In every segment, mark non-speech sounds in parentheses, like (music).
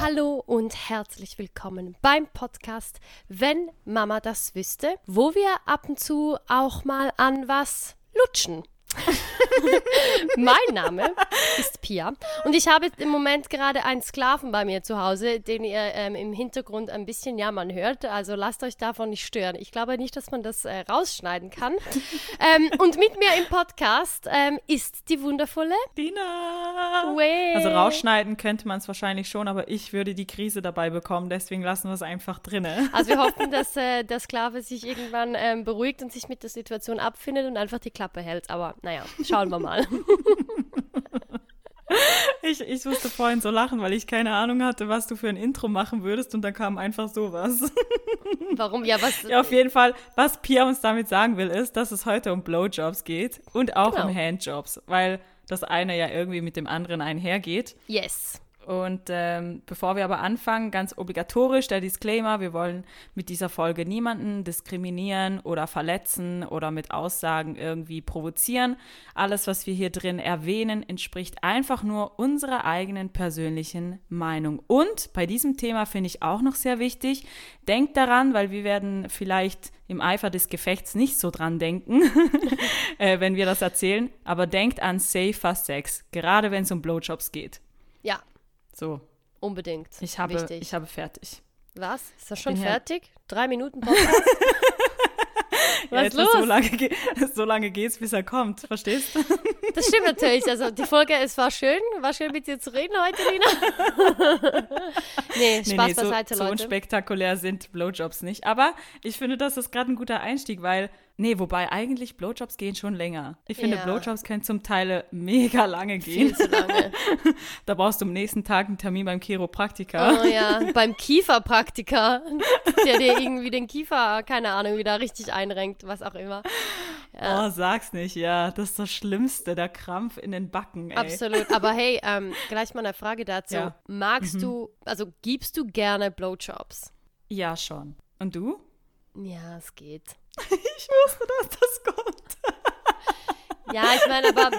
Hallo und herzlich willkommen beim Podcast Wenn Mama das wüsste, wo wir ab und zu auch mal an was lutschen. (laughs) mein Name ist Pia und ich habe im Moment gerade einen Sklaven bei mir zu Hause, den ihr ähm, im Hintergrund ein bisschen jammern hört. Also lasst euch davon nicht stören. Ich glaube nicht, dass man das äh, rausschneiden kann. (laughs) ähm, und mit mir im Podcast ähm, ist die wundervolle Dina. Way. Also rausschneiden könnte man es wahrscheinlich schon, aber ich würde die Krise dabei bekommen, deswegen lassen wir es einfach drinne. Also wir hoffen, dass (laughs) äh, der Sklave sich irgendwann ähm, beruhigt und sich mit der Situation abfindet und einfach die Klappe hält. Aber naja, schauen wir mal. (laughs) Ich, ich musste vorhin so lachen, weil ich keine Ahnung hatte, was du für ein Intro machen würdest und dann kam einfach sowas. (laughs) Warum? Ja, was? Ja, auf jeden Fall, was Pia uns damit sagen will, ist, dass es heute um Blowjobs geht und auch Genau. um Handjobs, weil das eine ja irgendwie mit dem anderen einhergeht. Yes. Und ähm, bevor wir aber anfangen, ganz obligatorisch der Disclaimer, wir wollen mit dieser Folge niemanden diskriminieren oder verletzen oder mit Aussagen irgendwie provozieren. Alles, was wir hier drin erwähnen, entspricht einfach nur unserer eigenen persönlichen Meinung. Und bei diesem Thema finde ich auch noch sehr wichtig, denkt daran, weil wir werden vielleicht im Eifer des Gefechts nicht so dran denken, (laughs) äh, wenn wir das erzählen, aber denkt an safer Sex, gerade wenn es um Blowjobs geht. Ja, So, unbedingt. ich habe, Wichtig. ich habe fertig. Was? Ist das schon bin ja- fertig? Drei Minuten Podcast? (laughs) Ja, Was jetzt los? So lange, ge (laughs) so lange geht's, bis er kommt, verstehst du? Das stimmt natürlich. Also die Folge, es war schön. War schön mit dir zu reden heute, Lina. (laughs) nee, Spaß so, beiseite, so Leute. unspektakulär sind Blowjobs nicht. Aber ich finde, das ist gerade ein guter Einstieg, weil, nee, wobei eigentlich Blowjobs gehen schon länger. Ich finde, Ja. Blowjobs können zum Teil mega lange gehen. Viel zu lange. (laughs) Da brauchst du am nächsten Tag einen Termin beim Chiropraktiker. Oh ja, (laughs) beim Kieferpraktiker, der dir irgendwie den Kiefer, keine Ahnung, wieder richtig einrenkt, was auch immer. Oh, sag's nicht, ja. Das ist das Schlimmste, der Krampf in den Backen, ey. Absolut. Aber hey, ähm, gleich mal eine Frage dazu. Ja. Magst du, also gibst du gerne Blowjobs? Ja, schon. Und du? Ja, es geht. (laughs) Ich wusste, dass das kommt. (laughs) Ja, ich meine, aber,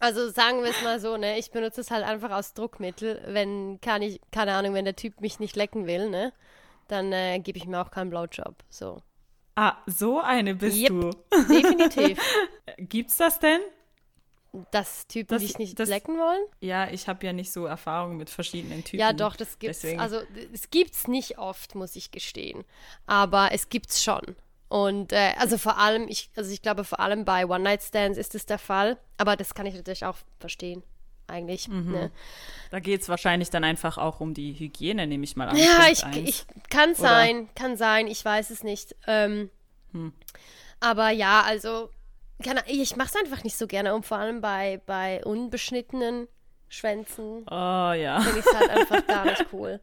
also sagen wir es mal so, ne, ich benutze es halt einfach als Druckmittel, wenn, kann ich, keine Ahnung, wenn der Typ mich nicht lecken will, ne, dann äh, gebe ich mir auch keinen Blowjob, so. Ah, so eine bist Yep. du. Definitiv. (laughs) Gibt's das denn? Dass Typen Das- dich nicht das- lecken wollen? Ja, ich habe ja nicht so Erfahrung mit verschiedenen Typen. Ja, doch, das gibt's. Deswegen. Also es gibt's nicht oft, muss ich gestehen. Aber es gibt's schon. Und äh, also vor allem, ich, also ich glaube, vor allem bei One-Night-Stands ist es der Fall. Aber das kann ich natürlich auch verstehen, eigentlich. Mhm. Ne? Da geht es wahrscheinlich dann einfach auch um die Hygiene, nehme ich mal an. Ja, ich, ich kann Oder? sein, kann sein, ich weiß es nicht. Ähm, Hm. Aber ja, also keine, ich mache es einfach nicht so gerne und vor allem bei, bei unbeschnittenen Schwänzen Oh ja. finde ich es halt einfach gar nicht (laughs) cool.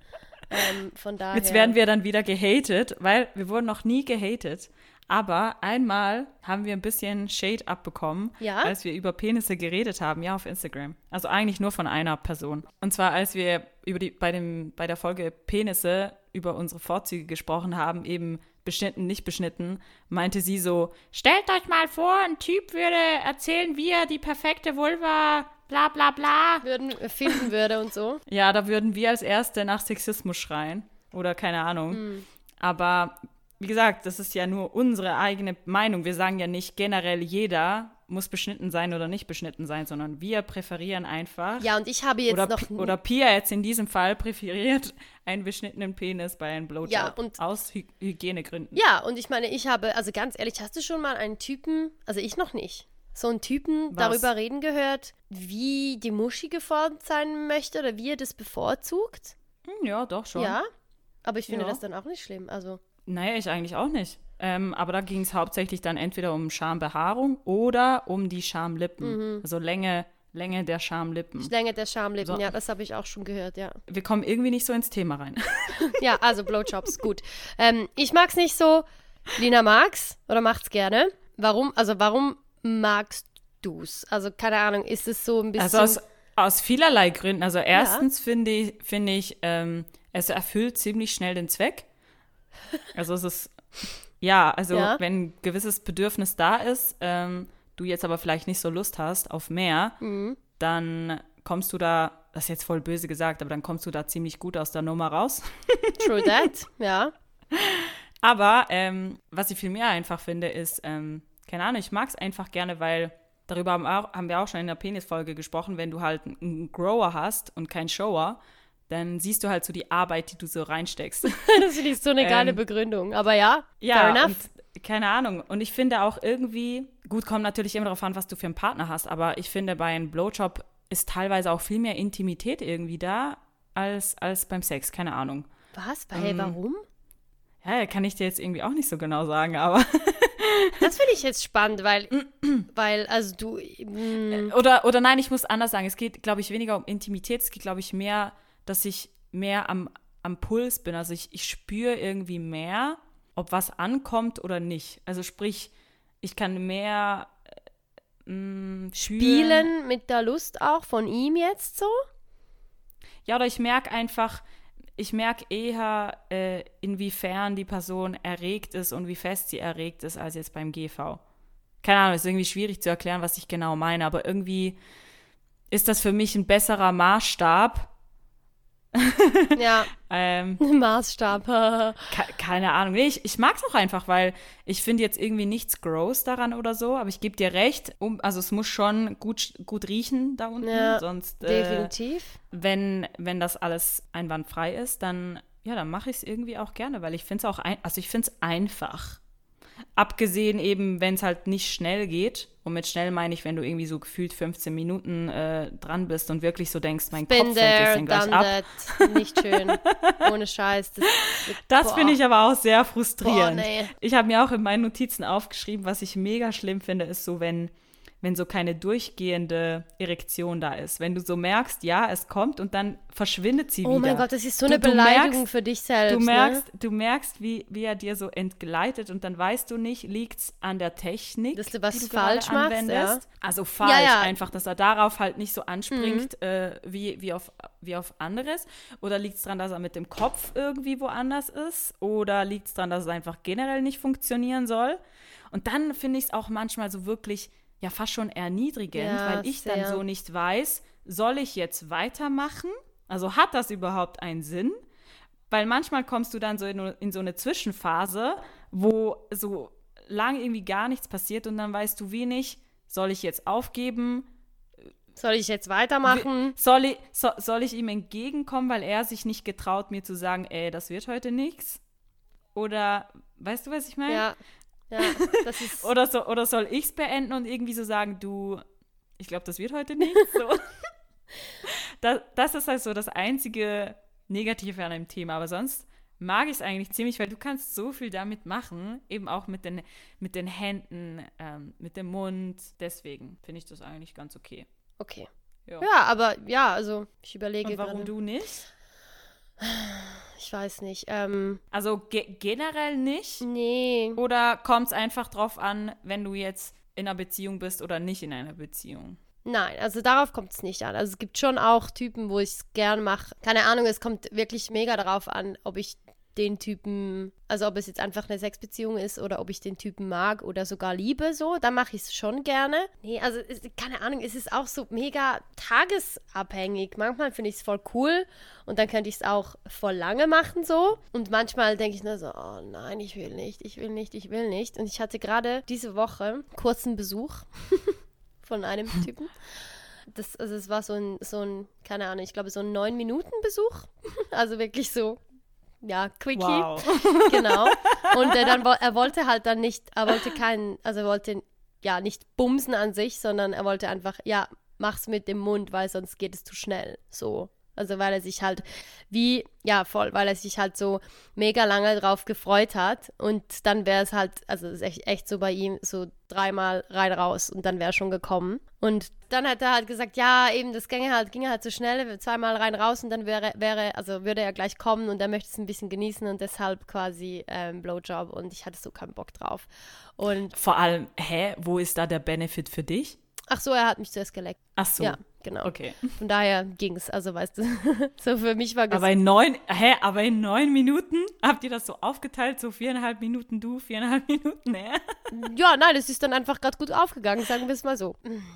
Ähm, von daher. Jetzt werden wir dann wieder gehatet, weil wir wurden noch nie gehatet. Aber einmal haben wir ein bisschen Shade abbekommen, Ja? als wir über Penisse geredet haben, ja, auf Instagram. Also eigentlich nur von einer Person. Und zwar, als wir über die, bei, dem, bei der Folge Penisse über unsere Vorzüge gesprochen haben, eben beschnitten, nicht beschnitten, meinte sie so, stellt euch mal vor, ein Typ würde erzählen, wie er die perfekte Vulva, bla bla bla. würden, finden würde und so. (laughs) Ja, da würden wir als Erste nach Sexismus schreien. Oder keine Ahnung. Hm. Aber wie gesagt, das ist ja nur unsere eigene Meinung. Wir sagen ja nicht generell, jeder muss beschnitten sein oder nicht beschnitten sein, sondern wir präferieren einfach. Ja, und ich habe jetzt oder, noch. Oder Pia jetzt in diesem Fall präferiert (laughs) einen beschnittenen Penis bei einem Blowjob. Ja, und- aus Hy Hygienegründen. ja, und ich meine, ich habe, also ganz ehrlich, hast du schon mal einen Typen, also ich noch nicht, so einen Typen Was? darüber reden gehört, wie die Muschi geformt sein möchte oder wie er das bevorzugt? Hm, ja, doch schon. Ja. Aber ich finde Ja. das dann auch nicht schlimm. Also, Naja, ich eigentlich auch nicht. Ähm, aber da ging es hauptsächlich dann entweder um Schambehaarung oder um die Schamlippen. Mhm. Also Länge, Länge der Schamlippen. Länge der Schamlippen, So. ja, das habe ich auch schon gehört, ja. Wir kommen irgendwie nicht so ins Thema rein. (laughs) Ja, also Blowjobs, gut. Ähm, ich mag's nicht so. Lina mag's oder macht's gerne. Warum? Also warum magst du's? Also keine Ahnung, ist es so ein bisschen. Also aus, aus vielerlei Gründen. Also erstens finde ich, finde ich ähm, es erfüllt ziemlich schnell den Zweck. Also es ist, ja, also Ja. wenn ein gewisses Bedürfnis da ist, ähm, du jetzt aber vielleicht nicht so Lust hast auf mehr, Mhm. dann kommst du da, das ist jetzt voll böse gesagt, aber dann kommst du da ziemlich gut aus der Nummer raus. True that, ja. (laughs) Aber ähm, was ich viel mehr einfach finde, ist, ähm, keine Ahnung, ich mag es einfach gerne, weil darüber haben, auch, haben wir auch schon in der Penisfolge gesprochen, wenn du halt einen Grower hast und keinen Shower, dann siehst du halt so die Arbeit, die du so reinsteckst. (laughs) Das finde ich so eine geile Ähm, Begründung. Aber ja, fair Ja, enough. und keine Ahnung. Und ich finde auch irgendwie, gut, kommt natürlich immer darauf an, was du für einen Partner hast, aber ich finde, bei einem Blowjob ist teilweise auch viel mehr Intimität irgendwie da als, als beim Sex. Keine Ahnung. Was? Hey, ähm, warum? Ja, kann ich dir jetzt irgendwie auch nicht so genau sagen, aber. (laughs) Das finde ich jetzt spannend, weil, weil, also du, mm, Oder, oder nein, ich muss anders sagen. Es geht, glaube ich, weniger um Intimität. Es geht, glaube ich, mehr, dass ich mehr am, am Puls bin. Also ich, ich spüre irgendwie mehr, ob was ankommt oder nicht. Also sprich, ich kann mehr äh, spüren. spielen mit der Lust auch von ihm jetzt so? Ja, oder ich merke einfach, ich merke eher, äh, inwiefern die Person erregt ist und wie fest sie erregt ist, als jetzt beim GV. Keine Ahnung, ist irgendwie schwierig zu erklären, was ich genau meine, aber irgendwie ist das für mich ein besserer Maßstab. (laughs) Ja, Ähm, (laughs) Maßstab. (laughs) ke keine Ahnung. Nee, ich, ich mag es auch einfach, weil ich finde jetzt irgendwie nichts gross daran oder so, aber ich gebe dir recht, um, also es muss schon gut, gut riechen da unten, Ja, sonst äh, Definitiv. wenn, wenn das alles einwandfrei ist, dann, ja, dann mache ich es irgendwie auch gerne, weil ich finde es auch, ein, also ich finde es einfach. Abgesehen eben, wenn es halt nicht schnell geht. Und mit schnell meine ich, wenn du irgendwie so gefühlt 15 Minuten äh, dran bist und wirklich so denkst, mein Been Kopf fällt jetzt there, dann gleich ab. that. Nicht schön. (laughs) Ohne Scheiß. Das, Das boah. finde ich aber auch sehr Boah, frustrierend. nee. Ich habe mir auch in meinen Notizen aufgeschrieben, was ich mega schlimm finde, ist so, wenn, wenn so keine durchgehende Erektion da ist. Wenn du so merkst, ja, es kommt und dann verschwindet sie Oh wieder. mein Gott, das ist so Du- eine du Beleidigung merkst- für dich selbst. Du ne? merkst, du merkst wie, wie er dir so entgleitet und dann weißt du nicht, liegt es an der Technik, Dass du was die du falsch machst, anwendest. Also falsch, Ja, ja. einfach, dass er darauf halt nicht so anspringt Mhm. äh, wie, wie, auf, wie auf anderes. Oder liegt es daran, dass er mit dem Kopf irgendwie woanders ist? Oder liegt es daran, dass es einfach generell nicht funktionieren soll? Und dann finde ich es auch manchmal so wirklich, ja, fast schon erniedrigend, Ja, weil ich sehr. dann so nicht weiß, soll ich jetzt weitermachen? Also hat das überhaupt einen Sinn? Weil manchmal kommst du dann so in, in so eine Zwischenphase, wo so lang irgendwie gar nichts passiert und dann weißt du wenig, soll ich jetzt aufgeben? Soll ich jetzt weitermachen? Soll ich, so, soll ich ihm entgegenkommen, weil er sich nicht getraut, mir zu sagen, ey, das wird heute nichts? Oder, weißt du, was ich meine? Ja. Ja, das ist. (laughs) Oder, so, oder soll ich es beenden und irgendwie so sagen, du, ich glaube, das wird heute nichts? (laughs) So. das, das ist halt so das einzige Negative an einem Thema. Aber sonst mag ich es eigentlich ziemlich, weil du kannst so viel damit machen, eben auch mit den, mit den Händen, ähm, mit dem Mund. Deswegen finde ich das eigentlich ganz okay. Okay. Ja. Ja, aber ja, also ich überlege Und warum gerade. du nicht? Ich weiß nicht. Ähm, Also ge generell nicht? nee. Oder kommt es einfach drauf an, wenn du jetzt in einer Beziehung bist oder nicht in einer Beziehung? Nein, also darauf kommt es nicht an. Also es gibt schon auch Typen, wo ich es gern mache. Keine Ahnung, es kommt wirklich mega darauf an, ob ich den Typen, also ob es jetzt einfach eine Sexbeziehung ist oder ob ich den Typen mag oder sogar liebe, so, dann mache ich es schon gerne. Nee, also keine Ahnung, es ist auch so mega tagesabhängig. Manchmal finde ich es voll cool und dann könnte ich es auch voll lange machen so. Und manchmal denke ich nur so, oh nein, ich will nicht, ich will nicht, ich will nicht. Und ich hatte gerade diese Woche kurzen Besuch (laughs) von einem (laughs) Typen. Das, also es war so ein, so ein, keine Ahnung, ich glaube so ein neun Minuten Besuch. (laughs) Also wirklich so, ja, Quickie. Wow. (laughs) Genau. Und äh, dann, er wollte halt dann nicht, er wollte keinen, also er wollte ja nicht bumsen an sich, sondern er wollte einfach, ja, mach's mit dem Mund, weil sonst geht es zu schnell. So. Also weil er sich halt wie, ja voll, weil er sich halt so mega lange drauf gefreut hat und dann wäre es halt, also es ist echt, echt so bei ihm, so dreimal rein raus und dann wäre er schon gekommen. Und dann hat er halt gesagt, ja, eben das ginge halt, ginge halt so schnell, zweimal rein raus und dann wäre, wäre, also würde er gleich kommen und er möchte es ein bisschen genießen und deshalb quasi ähm, Blowjob und ich hatte so keinen Bock drauf. Und Vor allem, hä, wo ist da der Benefit für dich? ach so, er hat mich zuerst geleckt. Ach so. Ja, genau. Okay. Von daher ging's. Also weißt du, (laughs) so für mich war. Aber in neun, hä, aber in neun Minuten habt ihr das so aufgeteilt, so viereinhalb Minuten du, viereinhalb (laughs) Minuten er? Ja, nein, es ist dann einfach gerade gut aufgegangen, sagen wir es mal so.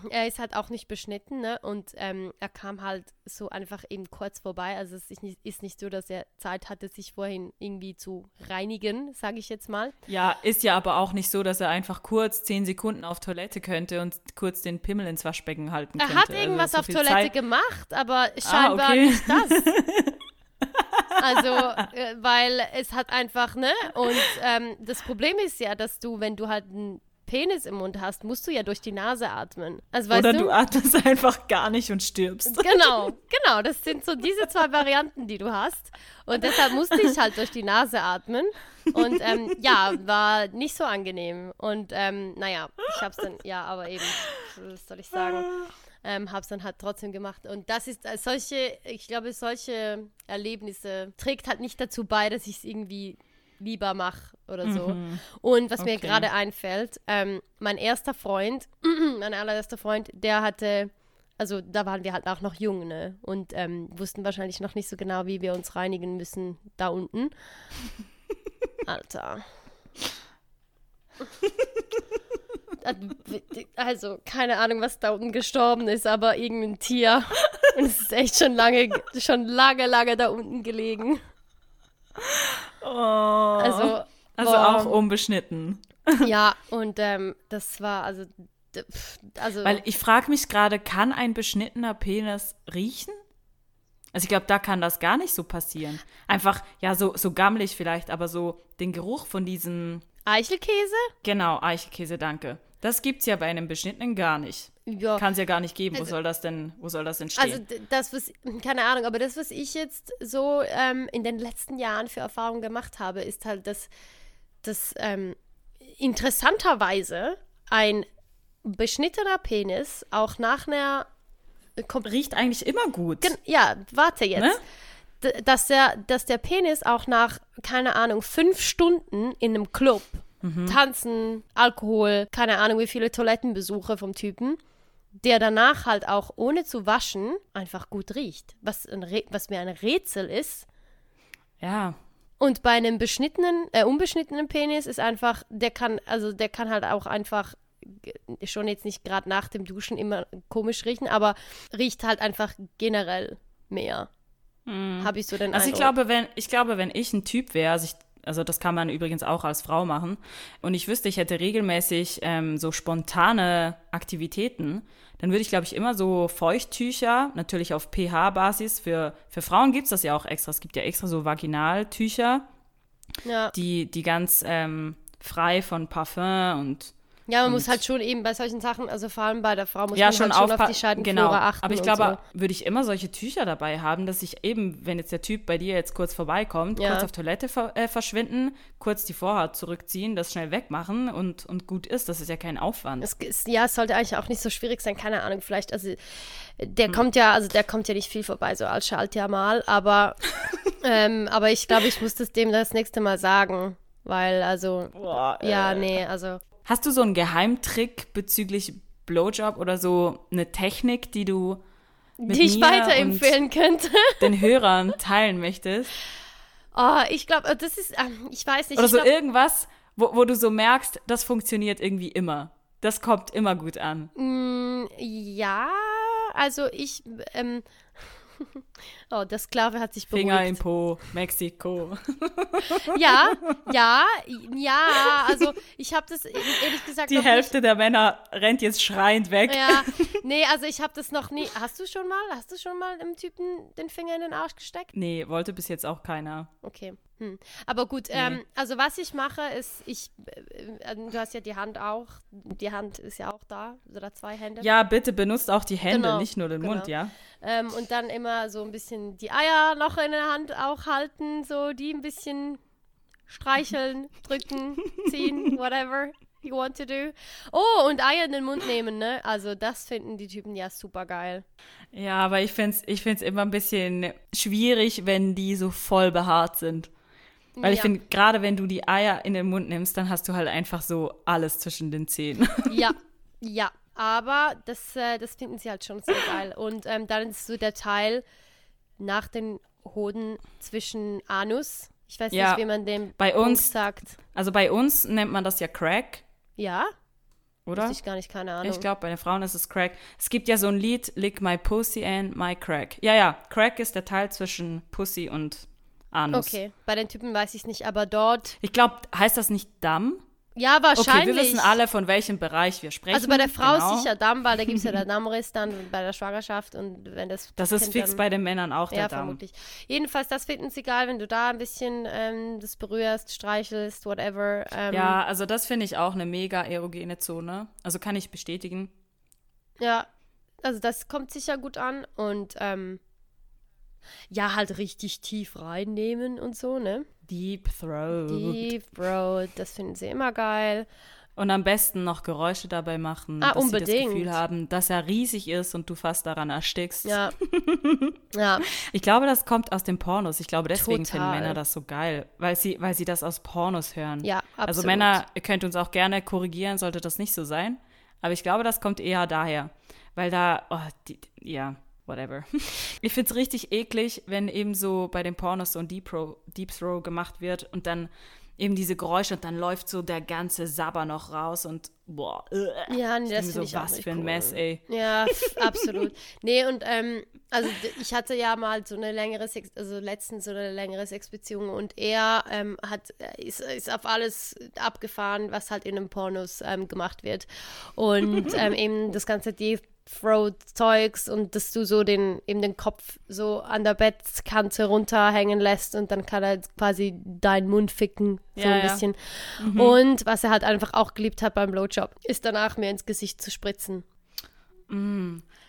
Er ist halt auch nicht beschnitten, ne? Und ähm, er kam halt so einfach eben kurz vorbei. Also es ist nicht, ist nicht so, dass er Zeit hatte, sich vorhin irgendwie zu reinigen, sage ich jetzt mal. Ja, ist ja aber auch nicht so, dass er einfach kurz zehn Sekunden auf Toilette könnte und kurz den Pimmel ins Waschbecken halten Er könnte. hat irgendwas also so auf Toilette Zeit- gemacht, aber scheinbar okay. nicht das. (laughs) Also, äh, weil es hat einfach, ne? Und ähm, das Problem ist ja, dass du, wenn du halt einen Penis im Mund hast, musst du ja durch die Nase atmen. Also, Oder du? du atmest einfach gar nicht und stirbst. (laughs) Genau, genau. Das sind so diese zwei Varianten, die du hast. Und deshalb musste ich halt durch die Nase atmen. Und ähm, ja, war nicht so angenehm. Und ähm, naja, ich hab's dann, ja, aber eben, was soll ich sagen? Ähm, hab's dann halt trotzdem gemacht. Und das ist äh, solche, ich glaube, solche Erlebnisse trägt halt nicht dazu bei, dass ich es irgendwie lieber mache oder so. Und was mir Okay. gerade einfällt, ähm, mein erster Freund, (clears throat) mein allererster Freund, der hatte also da waren wir halt auch noch jung, ne? Und ähm, wussten wahrscheinlich noch nicht so genau, wie wir uns reinigen müssen da unten. (laughs) Alter. (laughs) Also, keine Ahnung, was da unten gestorben ist, aber irgendein Tier. Und es ist echt schon lange, schon lange, lange da unten gelegen. Oh. Also, also boah. auch unbeschnitten. ja, und ähm, das war, also, also, Weil ich frage mich gerade, kann ein beschnittener Penis riechen? Also ich glaube, da kann das gar nicht so passieren. Einfach, ja, so, so gammelig vielleicht, aber so den Geruch von diesem, Eichelkäse? genau, Eichelkäse, danke. Das gibt's ja bei einem beschnittenen gar nicht. Ja. Kann es ja gar nicht geben. wo Also- soll das denn, wo soll das denn stehen? Also das, was, keine Ahnung, aber das, was ich jetzt so ähm, in den letzten Jahren für Erfahrungen gemacht habe, ist halt, dass, dass ähm, interessanterweise ein beschnittener Penis auch nach einer kom- Riecht eigentlich immer gut. Ja, warte jetzt. Ne? Dass, der, dass der Penis auch nach, keine Ahnung, fünf Stunden in einem Club, Mhm. Tanzen, Alkohol, keine Ahnung, wie viele Toilettenbesuche vom Typen, der danach halt auch ohne zu waschen einfach gut riecht. Was, was mir ein Rätsel ist. Ja. Und bei einem beschnittenen, äh, unbeschnittenen Penis ist einfach, der kann, also der kann halt auch einfach g- schon jetzt nicht gerade nach dem Duschen immer komisch riechen, aber riecht halt einfach generell mehr. Habe ich so den Also ich Eindruck. glaube, wenn ich glaube, wenn ich ein Typ wäre, also, ich, also das kann man übrigens auch als Frau machen, und ich wüsste, ich hätte regelmäßig ähm, so spontane Aktivitäten, dann würde ich, glaube ich, immer so Feuchttücher, natürlich auf pH-Basis, für, für Frauen gibt es das ja auch extra. Es gibt ja extra so Vaginaltücher, ja. die, die ganz ähm, frei von Parfum und ja, man und- muss halt schon eben bei solchen Sachen, also vor allem bei der Frau, muss ja, man schon, halt schon auf die Scheidenflora genau. achten. Aber ich glaube, würde ich immer solche Tücher dabei haben, dass ich eben, wenn jetzt der Typ bei dir jetzt kurz vorbeikommt, Ja. kurz auf Toilette ver äh, verschwinden, kurz die Vorhaut zurückziehen, das schnell wegmachen und, und gut ist. Das ist ja kein Aufwand. Es ist, ja, es sollte eigentlich auch nicht so schwierig sein, keine Ahnung, vielleicht, also der Hm. kommt ja, also der kommt ja nicht viel vorbei, so als schalt ja mal, aber, (laughs) ähm, aber ich glaube, ich muss das dem das nächste Mal sagen, weil, also, Boah, ja, äh. nee, also, Hast du so einen Geheimtrick bezüglich Blowjob oder so eine Technik, die du mit die ich mir weiterempfehlen könnte. (laughs) den Hörern teilen möchtest? Oh, ich glaube, das ist, ähm, ich weiß nicht, Oder so glaub, irgendwas, wo, wo du so merkst, das funktioniert irgendwie immer. Das kommt immer gut an. Mm, ja, also ich, ähm, (laughs) oh, der Sklave hat sich beruhigt. Finger im Po, Mexiko. (laughs) Ja, ja, ja, also ich habe das ehrlich gesagt Die Hälfte der Männer rennt jetzt schreiend weg. nicht. Ja, nee, also ich habe das noch nie. Hast du schon mal, hast du schon mal einem Typen den Finger in den Arsch gesteckt? Nee, wollte bis jetzt auch keiner. Okay. Hm. Aber gut, ähm, also was ich mache, ist, ich, äh, du hast ja die Hand auch, die Hand ist ja auch da, oder zwei Hände. Ja, bitte benutzt auch die Hände, Genau, nicht nur den genau. Mund, ja? Ähm, und dann immer so ein bisschen die Eier noch in der Hand auch halten, so die ein bisschen streicheln, (laughs) drücken, ziehen, whatever you want to do. Oh, und Eier in den Mund nehmen, ne? Also das finden die Typen ja super geil. Ja, aber ich finde es ich find's immer ein bisschen schwierig, wenn die so voll behaart sind. Weil ich Ja. finde, gerade wenn du die Eier in den Mund nimmst, dann hast du halt einfach so alles zwischen den Zähnen. (laughs) Ja, ja, aber das, äh, das finden sie halt schon sehr geil. Und ähm, dann ist so der Teil nach den Hoden zwischen Anus. Ich weiß Ja, nicht, wie man dem bei Punkt uns- sagt. Also bei uns nennt man das ja Crack, Ja? oder? Wusste ich gar nicht, keine Ahnung. Ich glaube, bei den Frauen ist es Crack. Es gibt ja so ein Lied, Lick My Pussy and My Crack. Ja, ja, Crack ist der Teil zwischen Pussy und Anus. Okay, bei den Typen weiß ich nicht, aber dort. Ich glaube, heißt das nicht Damm? Ja, wahrscheinlich. Okay, wir wissen alle, von welchem Bereich wir sprechen. Also bei der Frau genau. ist sicher Damm, weil da gibt es ja (laughs) den Dammriss dann bei der Schwangerschaft und wenn das. Das ist Kind fix dann, bei den Männern auch der Ja, Damm. vermutlich. Jedenfalls, das finden sie geil, wenn du da ein bisschen ähm, das berührst, streichelst, whatever. Ähm, Ja, also das finde ich auch eine mega erogene Zone. Also kann ich bestätigen. Ja, also das kommt sicher gut an und ähm, ja, halt richtig tief reinnehmen und so, ne? Deep Throat. Deep Bro, das finden sie immer geil. Und am besten noch Geräusche dabei machen, Ah, dass sie das unbedingt. Gefühl haben, dass er riesig ist und du fast daran erstickst. Ja. (laughs) ja, Ich glaube, das kommt aus den Pornos. Ich glaube, deswegen finden Total. Männer das so geil, weil sie, weil sie das aus Pornos hören. ja, absolut. Also Männer, ihr könnt uns auch gerne korrigieren, sollte das nicht so sein. Aber ich glaube, das kommt eher daher. Weil da, oh, die, ja, whatever. (laughs) Ich finde es richtig eklig, wenn eben so bei den Pornos so ein Deep, Throw, Deep Throw gemacht wird und dann eben diese Geräusche und dann läuft so der ganze Sabber noch raus und boah. äh. Ja, nee, Ich das finde ich so, auch was für ein cool. Mess, ey. Ja, (laughs) absolut. Nee, und ähm, also ich hatte ja mal so eine längere Sex, also letztens so eine längere Sexbeziehung und er ähm, hat, äh, ist, ist auf alles abgefahren, was halt in den Pornos ähm, gemacht wird. Und (laughs) ähm, eben das ganze Deep Throat-Zeugs und dass du so den, eben den Kopf so an der Bettkante runterhängen lässt und dann kann er quasi deinen Mund ficken, so Ja, ein ja. bisschen. Und was er halt einfach auch geliebt hat beim Blowjob, ist danach mir ins Gesicht zu spritzen.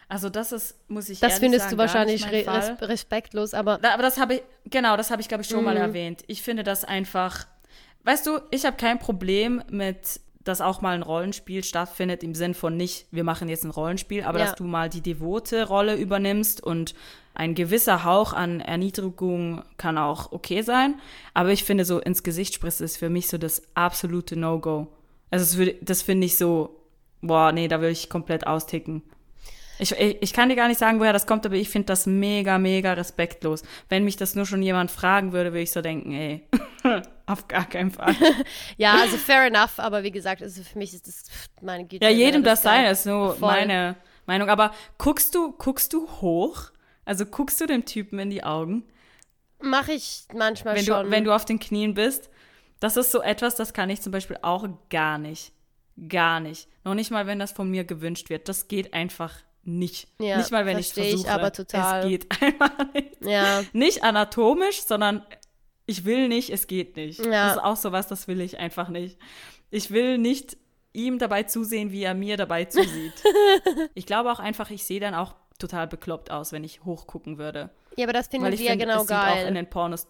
Also das ist, muss ich Das ehrlich findest sagen, du wahrscheinlich res respektlos, aber Da, aber das habe ich, genau, das habe ich, glaube ich, schon mal Mhm. erwähnt. Ich finde das einfach, weißt du, ich habe kein Problem mit, dass auch mal ein Rollenspiel stattfindet, im Sinn von nicht, wir machen jetzt ein Rollenspiel, aber Ja. dass du mal die devote Rolle übernimmst und ein gewisser Hauch an Erniedrigung kann auch okay sein. Aber ich finde so ins Gesicht spritzen ist für mich so das absolute No-Go. Also würde, das finde ich so, boah, nee, da würde ich komplett austicken. Ich, ich, kann dir gar nicht sagen, woher das kommt, aber ich finde das mega, mega respektlos. Wenn mich das nur schon jemand fragen würde, würde ich so denken, ey, (laughs) auf gar keinen Fall. (laughs) ja, also fair enough, aber wie gesagt, also für mich ist das, meine Güte. Ja, jedem das sein, ist nur Voll. meine Meinung. Aber guckst du, guckst du hoch? Also guckst du dem Typen in die Augen, Mache ich manchmal wenn schon. du, wenn du auf den Knien bist? Das ist so etwas, das kann ich zum Beispiel auch gar nicht. Gar nicht. Noch nicht mal, wenn das von mir gewünscht wird. Das geht einfach nicht. Ja, nicht mal, wenn ich versteh ich versuche. aber total. Es geht (laughs) einfach nicht. ja, Nicht anatomisch, sondern ich will nicht, es geht nicht. Ja. Das ist auch sowas, das will ich einfach nicht. Ich will nicht ihm dabei zusehen, wie er mir dabei zusieht. (laughs) ich glaube auch einfach, ich sehe dann auch total bekloppt aus, wenn ich hochgucken würde. ja, aber das finden wir finde, genau es sieht auch in geil. den Pornos.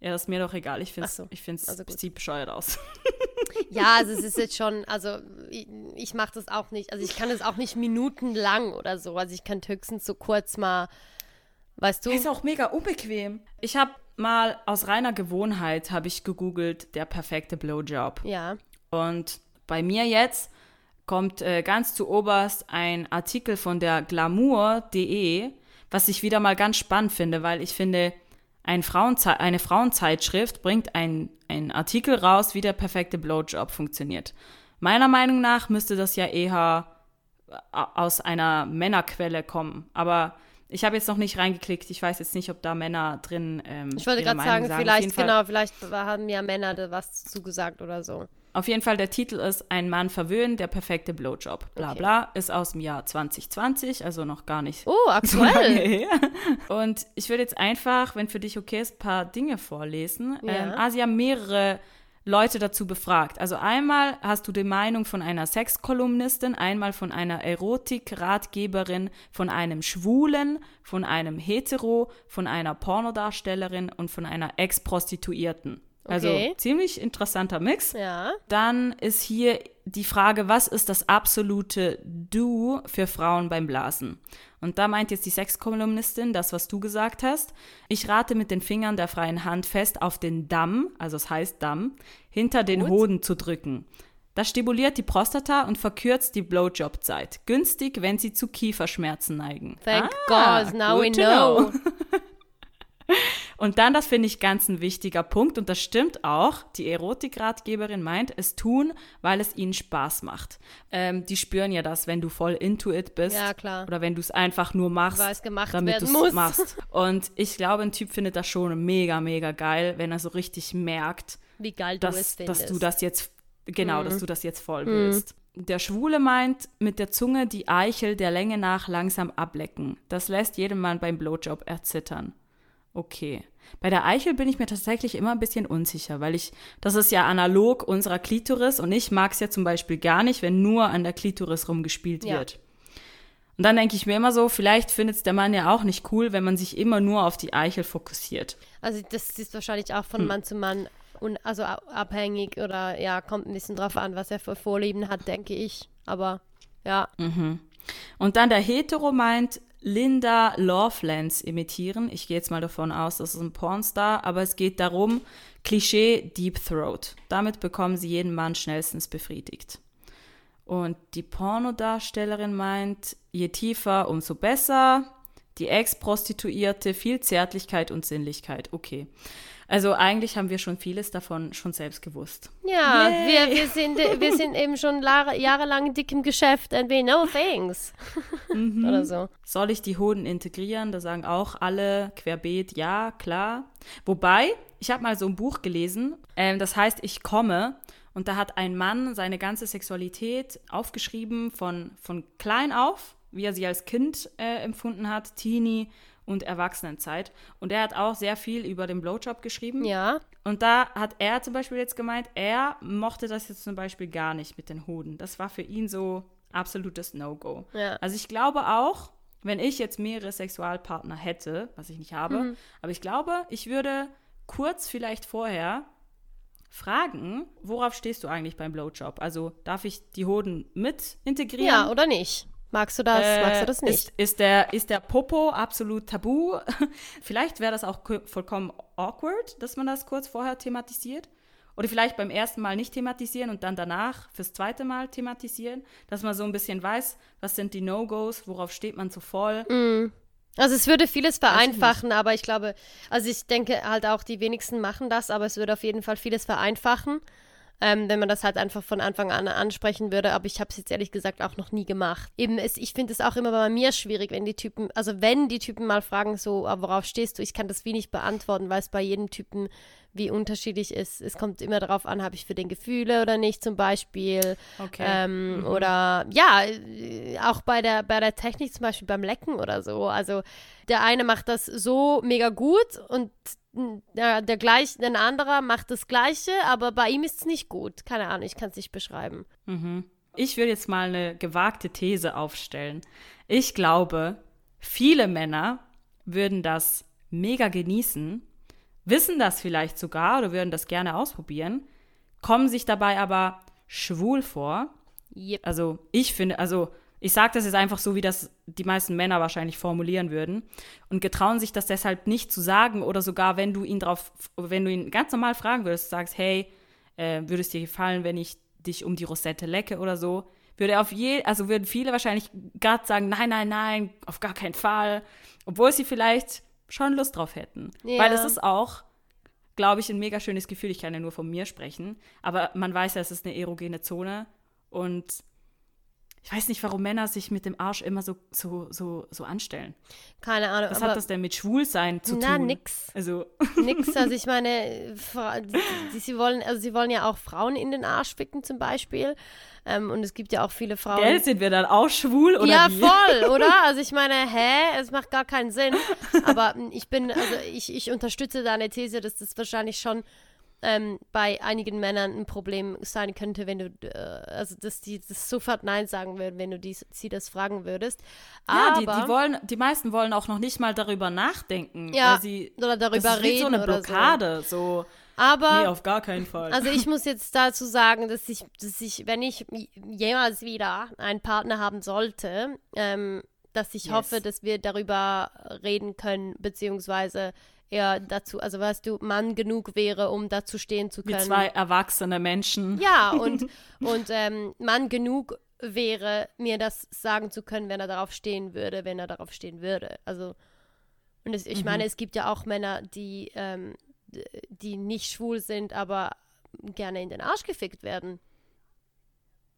Ja, das ist mir doch egal. Ich finde Ach so, es ich find's, also gut. sieht bescheuert aus. (laughs) Ja, also es ist jetzt schon, also ich, ich mache das auch nicht, also ich kann das auch nicht minutenlang oder so, also ich kann höchstens so kurz mal, weißt du? Ist auch mega unbequem. Ich habe mal aus reiner Gewohnheit habe ich gegoogelt, der perfekte Blowjob. Ja, Und bei mir jetzt kommt äh, ganz zu oberst ein Artikel von der glamour.de, was ich wieder mal ganz spannend finde, weil ich finde, ein Frauenzei eine Frauenzeitschrift bringt ein- einen Artikel raus, wie der perfekte Blowjob funktioniert. Meiner Meinung nach müsste das ja eher äh, aus einer Männerquelle kommen. Aber ich habe jetzt noch nicht reingeklickt. Ich weiß jetzt nicht, ob da Männer drin. Ähm, ich wollte gerade sagen, sagen. Vielleicht, genau, vielleicht haben ja Männer da was zugesagt oder so. Auf jeden Fall, der Titel ist Ein Mann verwöhnen, der perfekte Blowjob. Bla Okay. bla. Ist aus dem Jahr 2020, also noch gar nicht Oh, (laughs) so aktuell. her. Und ich würde jetzt einfach, wenn für dich okay ist, ein paar Dinge vorlesen. Ja. Ähm, ah, sie haben mehrere Leute dazu befragt. Also einmal hast du die Meinung von einer Sexkolumnistin, einmal von einer Erotik-Ratgeberin, von einem Schwulen, von einem Hetero, von einer Pornodarstellerin und von einer Ex-Prostituierten. Also Okay. ziemlich interessanter Mix. Ja, Dann ist hier die Frage, was ist das absolute Du für Frauen beim Blasen? Und da meint jetzt die Sexkolumnistin das, was du gesagt hast. Ich rate mit den Fingern der freien Hand fest auf den Damm, also es heißt Damm, hinter den Gut. Hoden zu drücken. Das stimuliert die Prostata und verkürzt die Blowjob-Zeit. Günstig, wenn sie zu Kieferschmerzen neigen. Thank Ah, God, now we to know. (laughs) Und dann, das finde ich ganz ein wichtiger Punkt, und das stimmt auch, die Erotikratgeberin meint, es tun, weil es ihnen Spaß macht. Ähm, die spüren ja das, wenn du voll into it bist. Ja, klar. Oder wenn du es einfach nur machst, Weil es gemacht damit du es machst. (laughs) Und ich glaube, ein Typ findet das schon mega, mega geil, wenn er so richtig merkt, Wie geil du es dass, findest. dass du das jetzt, genau, Mhm. dass du das jetzt voll willst. Der Schwule meint, mit der Zunge die Eichel der Länge nach langsam ablecken. Das lässt jedem Mann beim Blowjob erzittern. Okay. Bei der Eichel bin ich mir tatsächlich immer ein bisschen unsicher, weil ich, das ist ja analog unserer Klitoris und ich mag es ja zum Beispiel gar nicht, wenn nur an der Klitoris rumgespielt Ja. wird. Und dann denke ich mir immer so, vielleicht findet es der Mann ja auch nicht cool, wenn man sich immer nur auf die Eichel fokussiert. Also das ist wahrscheinlich auch Hm. von Mann zu Mann und also abhängig oder ja, kommt ein bisschen drauf an, was er für Vorlieben hat, denke ich. Aber ja, Und dann der Hetero meint, Linda Lovelace imitieren. Ich gehe jetzt mal davon aus, das ist ein Pornstar, aber es geht darum, Klischee Deep Throat. Damit bekommen sie jeden Mann schnellstens befriedigt. Und die Pornodarstellerin meint, je tiefer, umso besser. Die Ex-Prostituierte, viel Zärtlichkeit und Sinnlichkeit. Okay. Also eigentlich haben wir schon vieles davon schon selbst gewusst. ja, Yay. wir, wir, sind, wir sind eben schon la- jahrelang dick im Geschäft and we know things. (laughs) Mhm. Oder so. Soll ich die Hoden integrieren? Da sagen auch alle querbeet, ja, klar. Wobei, ich habe mal so ein Buch gelesen, ähm, das heißt Ich komme. Und da hat ein Mann seine ganze Sexualität aufgeschrieben, von, von klein auf, wie er sie als Kind äh, empfunden hat, Teenie und Erwachsenenzeit. Und er hat auch sehr viel über den Blowjob geschrieben. Ja, Und da hat er zum Beispiel jetzt gemeint, er mochte das jetzt zum Beispiel gar nicht mit den Hoden. Das war für ihn so absolutes No-Go. Ja. Also ich glaube auch, wenn ich jetzt mehrere Sexualpartner hätte, was ich nicht habe, Mhm. aber ich glaube, ich würde kurz vielleicht vorher fragen, worauf stehst du eigentlich beim Blowjob? Also darf ich die Hoden mit integrieren? ja, oder nicht? Magst du das? Äh, magst du das nicht? Ist, ist, der, ist der Popo absolut tabu? (laughs) vielleicht wäre das auch ko- vollkommen awkward, dass man das kurz vorher thematisiert. Oder vielleicht beim ersten Mal nicht thematisieren und dann danach fürs zweite Mal thematisieren, dass man so ein bisschen weiß, was sind die No-Gos, worauf steht man so voll. Also es würde vieles ich vereinfachen, aber ich glaube, also ich denke halt auch, die wenigsten machen das, aber es würde auf jeden Fall vieles vereinfachen, ähm, wenn man das halt einfach von Anfang an ansprechen würde. Aber ich habe es jetzt ehrlich gesagt auch noch nie gemacht. Eben, es, ich finde es auch immer bei mir schwierig, wenn die Typen, also wenn die Typen mal fragen, so, "Ah, worauf stehst du? Ich kann das wie nicht beantworten, weil es bei jedem Typen wie unterschiedlich ist. Es kommt immer darauf an, habe ich für den Gefühle oder nicht zum Beispiel. Okay. Ähm, Oder ja, äh, auch bei der, bei der Technik zum Beispiel beim Lecken oder so. Also der eine macht das so mega gut und der, der, gleich, der andere macht das Gleiche, aber bei ihm ist es nicht gut. Keine Ahnung, ich kann es nicht beschreiben. Ich will jetzt mal eine gewagte These aufstellen. Ich glaube, viele Männer würden das mega genießen, wissen das vielleicht sogar oder würden das gerne ausprobieren, kommen sich dabei aber schwul vor. Yep. Also ich finde, also ich sage das jetzt einfach so, wie das die meisten Männer wahrscheinlich formulieren würden und getrauen sich das deshalb nicht zu sagen oder sogar, wenn du ihn drauf, wenn du ihn ganz normal fragen würdest, sagst, hey, äh, würde es dir gefallen, wenn ich dich um die Rosette lecke oder so, würde auf je, also würden viele wahrscheinlich gerade sagen, nein, nein, nein, auf gar keinen Fall, obwohl sie vielleicht schon Lust drauf hätten, Ja. weil es ist auch glaube ich, ein mega schönes Gefühl. Ich kann ja nur von mir sprechen. Aber man weiß ja, es ist eine erogene Zone. Und ich weiß nicht, warum Männer sich mit dem Arsch immer so, so, so, so anstellen. Keine Ahnung. Was hat das denn mit Schwulsein zu Na, tun? nix. Also, (laughs) Nix, also ich meine, die, sie wollen, also sie wollen ja auch Frauen in den Arsch ficken zum Beispiel. Ähm, und es gibt ja auch viele Frauen. gell, sind wir dann auch schwul oder ja, wie? voll, (laughs) oder? Also ich meine, hä? Es macht gar keinen Sinn. Aber mm, ich bin, also ich, ich unterstütze deine These, dass das wahrscheinlich schon ähm, bei einigen Männern ein Problem sein könnte, wenn du, äh, also dass die das sofort Nein sagen würden, wenn du die, sie das fragen würdest. Ja, Aber, die, die, wollen, die meisten wollen auch noch nicht mal darüber nachdenken. Ja, weil sie, oder darüber das ist wie reden so eine oder so. Blockade. So, aber nee, auf gar keinen Fall. Also ich muss jetzt dazu sagen, dass ich, dass ich, wenn ich jemals wieder einen Partner haben sollte, ähm, dass ich Yes. hoffe, dass wir darüber reden können, beziehungsweise er dazu, also weißt du, Mann genug wäre, um dazu stehen zu Wie können. zwei erwachsene Menschen. Ja, (laughs) und, und ähm, Mann genug wäre, mir das sagen zu können, wenn er darauf stehen würde, wenn er darauf stehen würde. Also, und es, ich meine, es gibt ja auch Männer, die, ähm, die nicht schwul sind, aber gerne in den Arsch gefickt werden.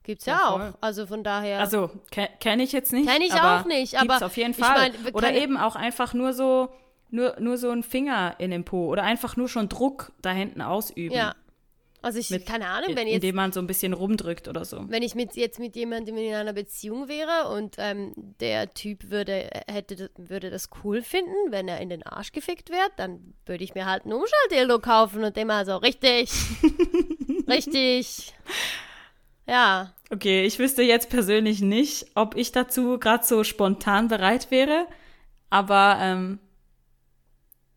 Gibt's ja, Ja, auch. voll. Also von daher. Also ke kenne ich jetzt nicht. Kenn ich auch nicht, gibt's aber auf jeden ich Fall. mein, wir oder eben auch einfach nur so nur, nur so ein Finger in den Po oder einfach nur schon Druck da hinten ausüben. ja. Also ich, Mit- keine Ahnung, wenn jetzt indem man so ein bisschen rumdrückt oder so. wenn ich mit, jetzt mit jemandem in einer Beziehung wäre und ähm, der Typ würde, hätte, würde das cool finden, wenn er in den Arsch gefickt wird, dann würde ich mir halt einen Umschaltdildo kaufen und immer so, richtig, (laughs) richtig. Ja, Okay, ich wüsste jetzt persönlich nicht, ob ich dazu gerade so spontan bereit wäre. Aber ähm,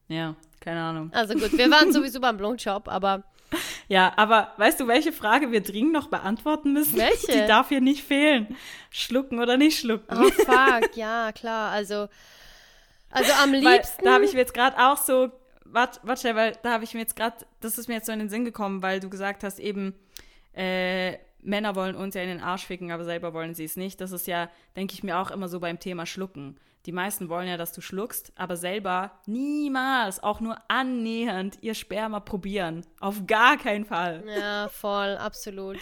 ja, keine Ahnung. also gut, wir waren (laughs) sowieso beim Blowjob, aber Ja, aber weißt du, welche Frage wir dringend noch beantworten müssen? Welche? Die darf hier nicht fehlen. Schlucken oder nicht schlucken? oh fuck, ja, klar, also, also am Weil liebsten, da habe ich mir jetzt gerade auch so, warte, warte, weil da habe ich mir jetzt gerade, das ist mir jetzt so in den Sinn gekommen, weil du gesagt hast, eben, äh, Männer wollen uns ja in den Arsch ficken, aber selber wollen sie es nicht. Das ist ja, denke ich mir auch immer so beim Thema Schlucken. Die meisten wollen ja, dass du schluckst, aber selber niemals, auch nur annähernd ihr Sperma probieren. Auf gar keinen Fall. ja, voll, absolut. Und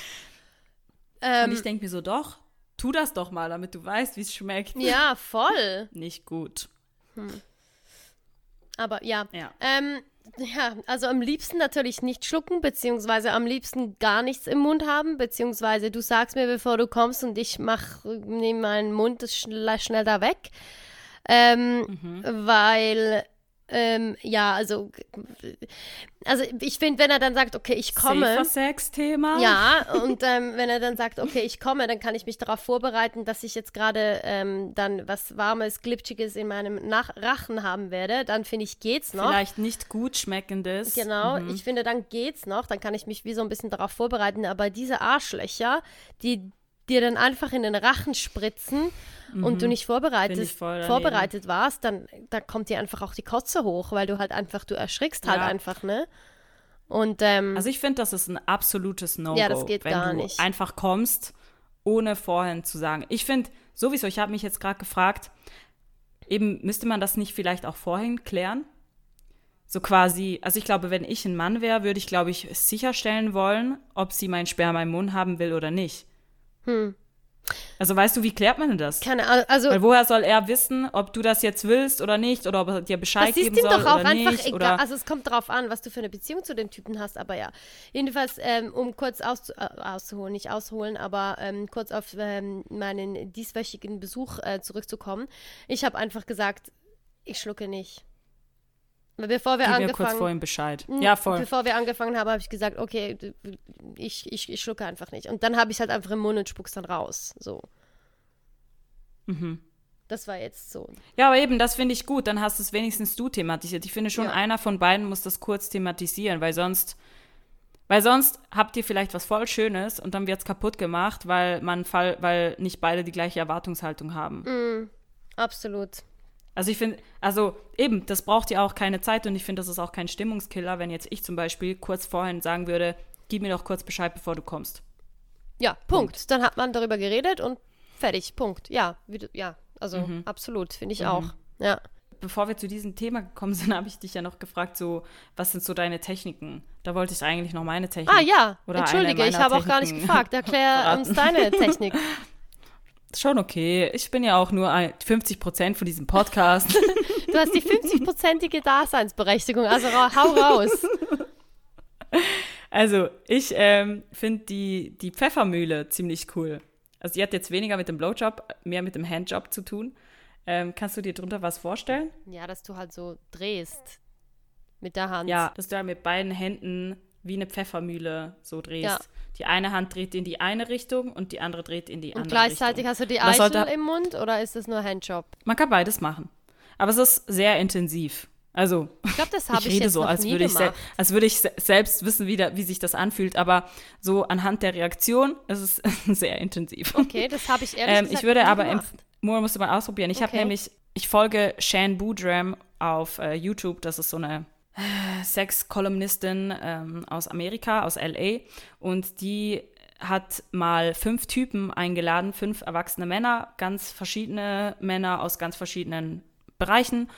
Ähm, ich denke mir so, doch, tu das doch mal, damit du weißt, wie es schmeckt. ja, voll. (laughs) Nicht gut. Aber ja. Ja. Ähm, ja, also am liebsten natürlich nicht schlucken, beziehungsweise am liebsten gar nichts im Mund haben, beziehungsweise du sagst mir, bevor du kommst und ich mach, nehme meinen Mund schnell, schnell da weg. Ähm, Weil, ähm, ja, also, also ich finde, wenn er dann sagt, okay, ich komme. Sex-Thema. Ja, und ähm, wenn er dann sagt, okay, ich komme, dann kann ich mich darauf vorbereiten, dass ich jetzt gerade ähm, dann was Warmes, Glitschiges in meinem Nach Rachen haben werde. Dann finde ich, geht's noch. Vielleicht nicht gut schmeckendes. Genau, ich finde, dann geht's noch. Dann kann ich mich wie so ein bisschen darauf vorbereiten. Aber diese Arschlöcher, die dir dann einfach in den Rachen spritzen und du nicht Finde vorbereitet, vorbereitet warst, dann, dann kommt dir einfach auch die Kotze hoch, weil du halt einfach, du erschrickst halt Ja. einfach, ne? Und ähm, Also ich finde, das ist ein absolutes No-Go. Ja, das geht wenn gar du nicht. einfach kommst, ohne vorhin zu sagen. Ich finde, sowieso, ich habe mich jetzt gerade gefragt, eben müsste man das nicht vielleicht auch vorhin klären? So quasi, also ich glaube, wenn ich ein Mann wäre, würde ich, glaube ich, sicherstellen wollen, ob sie mein Sperma im Mund haben will oder nicht. Also weißt du, wie klärt man denn das? keine Ahnung, also Weil woher soll er wissen, ob du das jetzt willst oder nicht oder ob er dir Bescheid Das ist geben ihm soll doch auch oder einfach nicht egal. oder Also es kommt darauf an, was du für eine Beziehung zu dem Typen hast, aber ja. Jedenfalls, ähm, um kurz auszu äh, auszuholen, nicht ausholen, aber ähm, kurz auf ähm, meinen dieswöchigen Besuch äh, zurückzukommen. Ich habe einfach gesagt, ich schlucke nicht. Bevor wir gib mir angefangen kurz vorhin Bescheid. Mm, Ja, voll. Bevor wir angefangen haben, habe ich gesagt, okay, ich, ich, ich schlucke einfach nicht. Und dann habe ich halt einfach im Mund und spuck's dann raus. So. Mhm. Das war jetzt so. Ja, aber eben, das finde ich gut. Dann hast es wenigstens du thematisiert. Ich finde schon, Ja. einer von beiden muss das kurz thematisieren, weil sonst, weil sonst habt ihr vielleicht was voll Schönes und dann wird es kaputt gemacht, weil man fall, weil nicht beide die gleiche Erwartungshaltung haben. Mm, absolut. Also ich finde, also eben, das braucht ja auch keine Zeit und ich finde, das ist auch kein Stimmungskiller, wenn jetzt ich zum Beispiel kurz vorhin sagen würde, gib mir doch kurz Bescheid, bevor du kommst. Ja, Punkt. Dann hat man darüber geredet und fertig. Punkt. Ja, wie du, ja, also Mhm. absolut, finde ich auch. Ja. Bevor wir zu diesem Thema gekommen sind, (laughs) habe ich dich ja noch gefragt, so, was sind so deine Techniken? Da wollte ich eigentlich noch meine Technik. Ah ja, Oder entschuldige, ich habe auch gar nicht gefragt. Erklär (laughs) uns deine Technik. (laughs) Schon okay. Ich bin ja auch nur ein- 50 Prozent von diesem Podcast. (laughs) Du hast die 50-prozentige Daseinsberechtigung, also hau raus. also, ich ähm, finde die, die Pfeffermühle ziemlich cool. Also, die hat jetzt weniger mit dem Blowjob, mehr mit dem Handjob zu tun. Ähm, kannst du dir drunter was vorstellen? Ja, dass du halt so drehst mit der Hand. Ja, dass du da mit beiden Händen wie eine Pfeffermühle so drehst. Ja. Die eine Hand dreht in die eine Richtung und die andere dreht in die Und andere gleichzeitig Richtung. hast du die Eichel sollte- im Mund oder ist es nur Handjob? Man kann beides machen. Aber es ist sehr intensiv. Also, Ich glaube, das habe (laughs) ich ich, rede jetzt so, als würde ich, als würde ich se selbst wissen, wie, da, wie sich das anfühlt. Aber so anhand der Reaktion ist es (laughs) sehr intensiv. Okay, das habe ich (laughs) ehrlich Ähm, gesagt ich würde aber gemacht. musst du mal ausprobieren. Ich habe Okay. nämlich, ich folge Shan Boodram auf äh, YouTube. Das ist so eine Sex-Kolumnistin ähm, aus Amerika, aus LA. Und die hat mal fünf Typen eingeladen, fünf erwachsene Männer, ganz verschiedene Männer aus ganz verschiedenen Bereichen.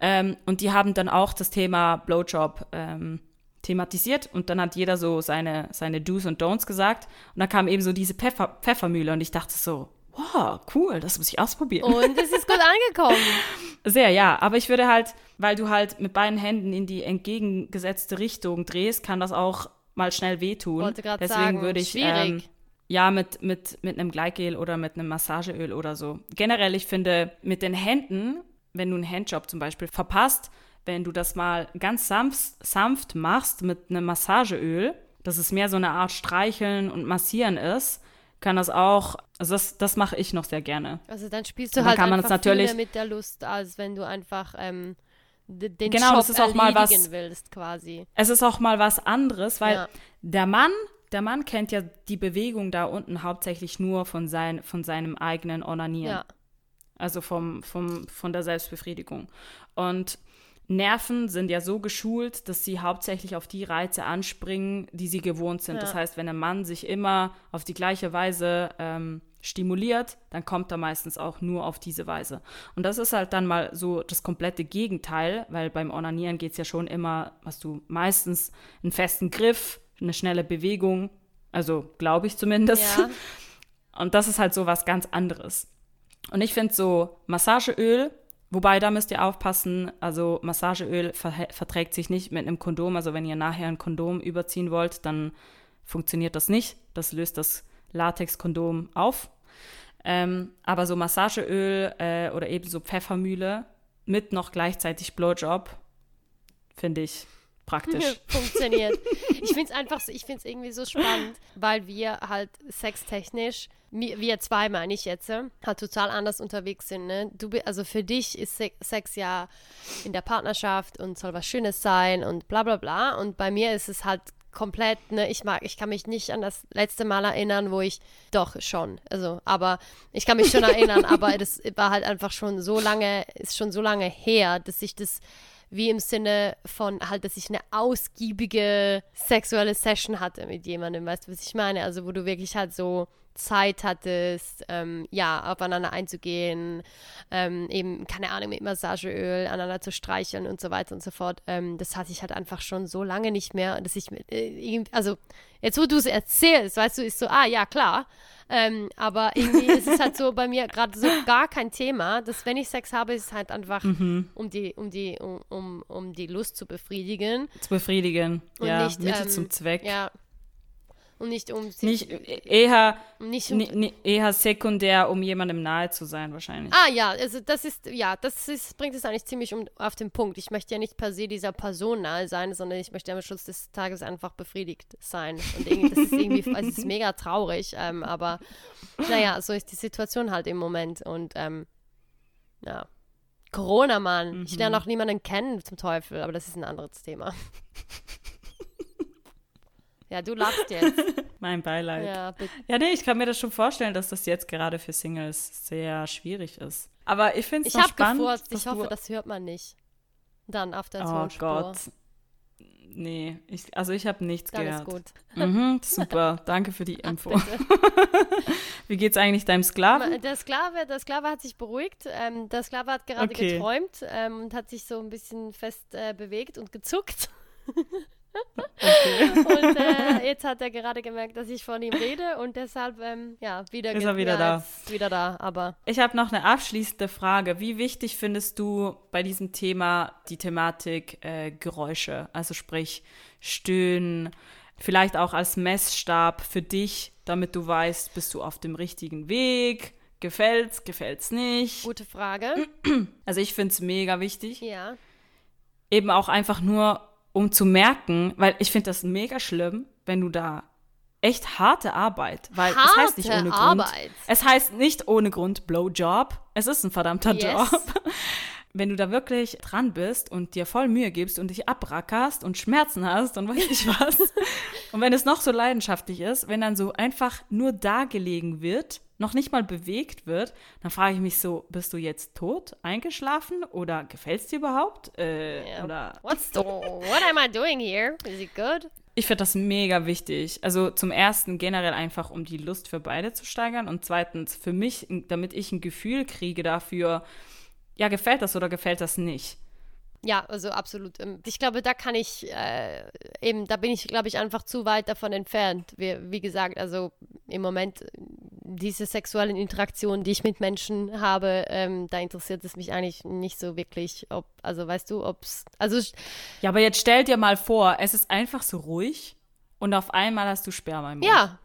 Ähm, und die haben dann auch das Thema Blowjob ähm, thematisiert und dann hat jeder so seine, seine Do's und Don'ts gesagt. Und dann kam eben so diese Pfeffer, Pfeffermühle und ich dachte so, wow, cool, das muss ich ausprobieren. Und es ist gut angekommen. (laughs) Sehr, ja. Aber ich würde halt, weil du halt mit beiden Händen in die entgegengesetzte Richtung drehst, kann das auch mal schnell wehtun. Wollte gerade Deswegen sagen, würde ich schwierig. ähm, ja mit, mit, mit einem Gleitgel oder mit einem Massageöl oder so. Generell, ich finde, mit den Händen, wenn du einen Handjob zum Beispiel verpasst, wenn du das mal ganz sanft, sanft machst mit einem Massageöl, dass es mehr so eine Art Streicheln und Massieren ist, kann das auch, also das, das mache ich noch sehr gerne. Also dann spielst du Dann halt kann man es natürlich- viel mehr mit der Lust, als wenn du einfach ähm, den Genau, Job das ist auch mal was- willst quasi. Es ist auch mal was anderes, weil Ja. der Mann, der Mann kennt ja die Bewegung da unten hauptsächlich nur von, sein, von seinem eigenen Onanieren. Ja. Also vom, vom, von der Selbstbefriedigung. Und Nerven sind ja so geschult, dass sie hauptsächlich auf die Reize anspringen, die sie gewohnt sind. Ja. Das heißt, wenn ein Mann sich immer auf die gleiche Weise ähm, stimuliert, dann kommt er meistens auch nur auf diese Weise. Und das ist halt dann mal so das komplette Gegenteil, weil beim Onanieren geht es ja schon immer, hast du meistens einen festen Griff, eine schnelle Bewegung, also glaube ich zumindest. Ja. (laughs) Und das ist halt so was ganz anderes. Und ich finde so Massageöl, wobei da müsst ihr aufpassen, also Massageöl ver verträgt sich nicht mit einem Kondom. Also wenn ihr nachher ein Kondom überziehen wollt, dann funktioniert das nicht. Das löst das Latex-Kondom auf. Ähm, aber so Massageöl äh, oder eben so Pfeffermühle mit noch gleichzeitig Blowjob finde ich praktisch. (laughs) funktioniert. (laughs) Ich finde es einfach, so- ich finde es irgendwie so spannend, weil wir halt sextechnisch, wir zwei meine ich jetzt, halt total anders unterwegs sind. Ne? Du, also für dich ist Se- Sex ja in der Partnerschaft und soll was Schönes sein und bla bla bla. Und bei mir ist es halt komplett, ne, ich mag, ich kann mich nicht an das letzte Mal erinnern, wo ich, doch schon, also, aber ich kann mich schon (laughs) erinnern, aber das war halt einfach schon so lange, ist schon so lange her, dass ich das wie im Sinne von halt, dass ich eine ausgiebige sexuelle Session hatte mit jemandem, weißt du, was ich meine? Also wo du wirklich halt so Zeit hattest, ähm, ja, aufeinander einzugehen, ähm, eben, keine Ahnung, mit Massageöl aneinander zu streicheln und so weiter und so fort. Ähm, das hatte ich halt einfach schon so lange nicht mehr, dass ich, mit, äh, also jetzt wo du es erzählst, weißt du, ist so, ah ja, klar, ähm, aber irgendwie ist es halt so bei mir gerade so gar kein Thema, dass wenn ich Sex habe, ist es halt einfach, Mhm. um die, um die, um, um, um die Lust zu befriedigen. Zu befriedigen. Ja, nicht, Mittel ähm, zum Zweck. Ja. Und nicht um sich, Nicht eher, nicht um, eher sekundär, um jemandem nahe zu sein, wahrscheinlich. Ah ja, also das ist, ja, das ist, bringt es eigentlich ziemlich um, auf den Punkt. Ich möchte ja nicht per se dieser Person nahe sein, sondern ich möchte am Schluss des Tages einfach befriedigt sein. Und irgendwie, das ist irgendwie, also es ist mega traurig, ähm, aber naja, so ist die Situation halt im Moment. Und ähm, ja. Corona, Mann. Ich lerne auch niemanden kennen zum Teufel, aber das ist ein anderes Thema. Ja, du lachst jetzt. (laughs) Mein Beileid. Ja. Ja, bitte. nee, ich kann mir das schon vorstellen, dass das jetzt gerade für Singles sehr schwierig ist. Aber ich finde es Ich noch habe spannend. gefurzt. Ich hoffe, das hört man nicht. Dann auf der Oh. Gott. Nee, ich, also ich habe nichts Dann gehört. ist gut. Mhm, (laughs) super, danke für die Info. Bitte. (laughs) Wie geht's eigentlich deinem Sklaven? Der Sklave, der Sklave hat sich beruhigt. Ähm, der Sklave hat gerade Okay. geträumt ähm, und hat sich so ein bisschen fest äh, bewegt und gezuckt. Und äh, (laughs) jetzt hat er gerade gemerkt, dass ich von ihm rede und deshalb, ähm, ja, wieder, Ist er wieder ja, da. Wieder da, aber Ich habe noch eine abschließende Frage. Wie wichtig findest du bei diesem Thema die Thematik äh, Geräusche? Also sprich Stöhnen, vielleicht auch als Messstab für dich, damit du weißt, bist du auf dem richtigen Weg? Gefällt's, gefällt's nicht? gute Frage. Also ich finde es mega wichtig. Ja. Eben auch einfach nur, um zu merken, weil ich finde das mega schlimm, wenn du da echt harte Arbeit, weil es heißt nicht Harte ohne Grund. Arbeit. Es heißt nicht ohne Grund Blowjob. Es ist ein verdammter Yes. Job. (laughs) Wenn du da wirklich dran bist und dir voll Mühe gibst und dich abrackerst und Schmerzen hast und weiß ich was. (laughs) und wenn es noch so leidenschaftlich ist, wenn dann so einfach nur da gelegen wird, noch nicht mal bewegt wird, dann frage ich mich so, bist du jetzt tot, eingeschlafen oder gefällt es dir überhaupt? Äh, Yeah. Oder What's the, what am I doing here? Is it good? ich finde das mega wichtig. Also zum ersten generell einfach, um die Lust für beide zu steigern und zweitens für mich, damit ich ein Gefühl kriege dafür, ja, gefällt das oder gefällt das nicht. Ja, also absolut. Ähm, Ich glaube, da kann ich äh, eben, da bin ich, glaube ich, einfach zu weit davon entfernt. Wie, wie gesagt, also im Moment diese sexuellen Interaktionen, die ich mit Menschen habe, ähm, da interessiert es mich eigentlich nicht so wirklich, ob, also weißt du, ob's, also Ja, aber jetzt stell dir mal vor, es ist einfach so ruhig und auf einmal hast du Sperma im Mund. ja,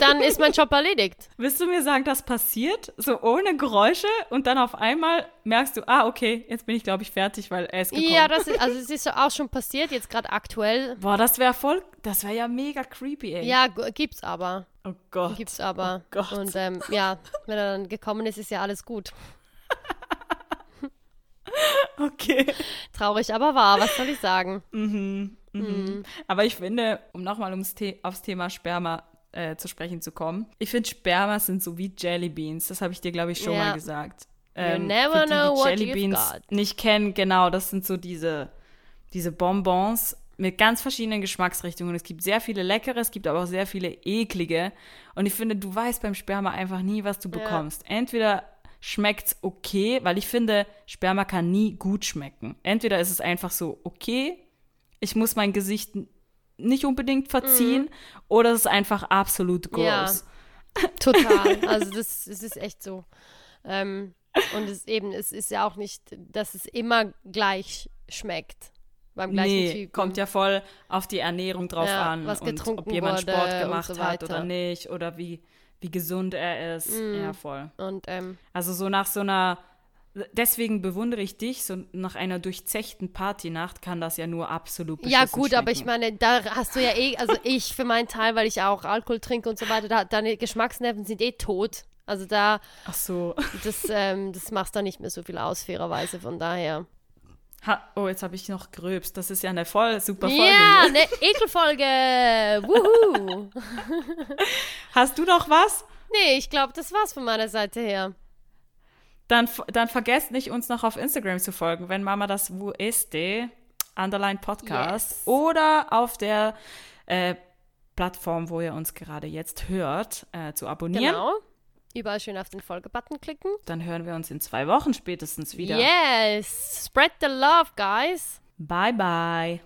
dann ist mein Job erledigt. (laughs) Willst du mir sagen, das passiert so ohne Geräusche und dann auf einmal merkst du, ah, okay, jetzt bin ich, glaube ich, fertig, weil er ist gekommen. Ja, das ist, also es ist auch schon passiert, jetzt gerade aktuell. Boah, das wäre voll, das wäre ja mega creepy, ey. Ja, gibt's aber. Oh Gott. Gibt's aber. Oh Gott. Und ähm, ja, wenn er dann gekommen ist, ist ja alles gut. (laughs) Okay. Traurig, aber wahr, was soll ich sagen? Mhm. Mhm. Aber ich finde, um nochmal The aufs Thema Sperma äh, zu sprechen zu kommen, ich finde, Sperma sind so wie Jellybeans. Das habe ich dir, glaube ich, schon Ja. mal gesagt. You Ähm, never für die, know die what Jellybeans you've got. nicht kennen, genau, das sind so diese, diese Bonbons mit ganz verschiedenen Geschmacksrichtungen. Es gibt sehr viele leckere, es gibt aber auch sehr viele eklige. Und ich finde, du weißt beim Sperma einfach nie, was du bekommst. Entweder schmeckt's okay, weil ich finde, Sperma kann nie gut schmecken. Entweder ist es einfach so okay, ich muss mein Gesicht nicht unbedingt verziehen, oder es ist einfach absolut Mhm. Ja. (laughs) Total. Also (laughs) das, das ist echt so. Ähm, und es eben, es ist ja auch nicht, dass es immer gleich schmeckt. Beim gleichen Nee, Typen. kommt ja voll auf die Ernährung drauf Ja, an was und ob getrunken jemand Sport gemacht so hat oder nicht oder wie, wie gesund er ist. Mhm. Ja, voll. Und ähm, Also so nach so einer, deswegen bewundere ich dich, so nach einer durchzechten Partynacht kann das ja nur absolut ja gut, aber ich schmecken. meine, da hast du ja eh, also (laughs) ich für meinen Teil, weil ich auch Alkohol trinke und so weiter, da, deine Geschmacksnerven sind eh tot. Also da, Ach so. das, ähm, das macht da nicht mehr so viel aus, fairerweise, von daher. Ha, oh, jetzt habe ich noch gröbst. Das ist ja eine voll super Folge. Ja, eine (laughs) Ekelfolge! Wuhu! (laughs) Hast du noch was? Nee, ich glaube, das war's von meiner Seite her. Dann, dann vergesst nicht, uns noch auf Instagram zu folgen, wenn Mama das Wo ist, Underline Podcast. Yes. Oder auf der äh, Plattform, wo ihr uns gerade jetzt hört, äh, zu abonnieren. Genau. Überall schön auf den Folge-Button klicken. Dann hören wir uns in zwei Wochen spätestens wieder. Yes! Spread the love, guys! Bye, bye.